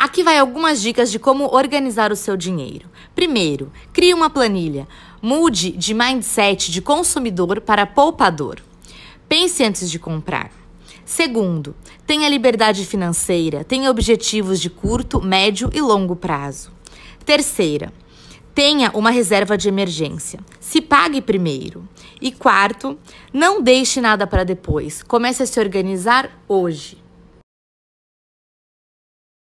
Aqui vai algumas dicas de como organizar o seu dinheiro. Primeiro, crie uma planilha. Mude de mindset de consumidor para poupador. Pense antes de comprar. Segundo, tenha liberdade financeira, tenha objetivos de curto, médio e longo prazo. Terceira, tenha uma reserva de emergência. Se pague primeiro. E quarto, não deixe nada para depois. Comece a se organizar hoje.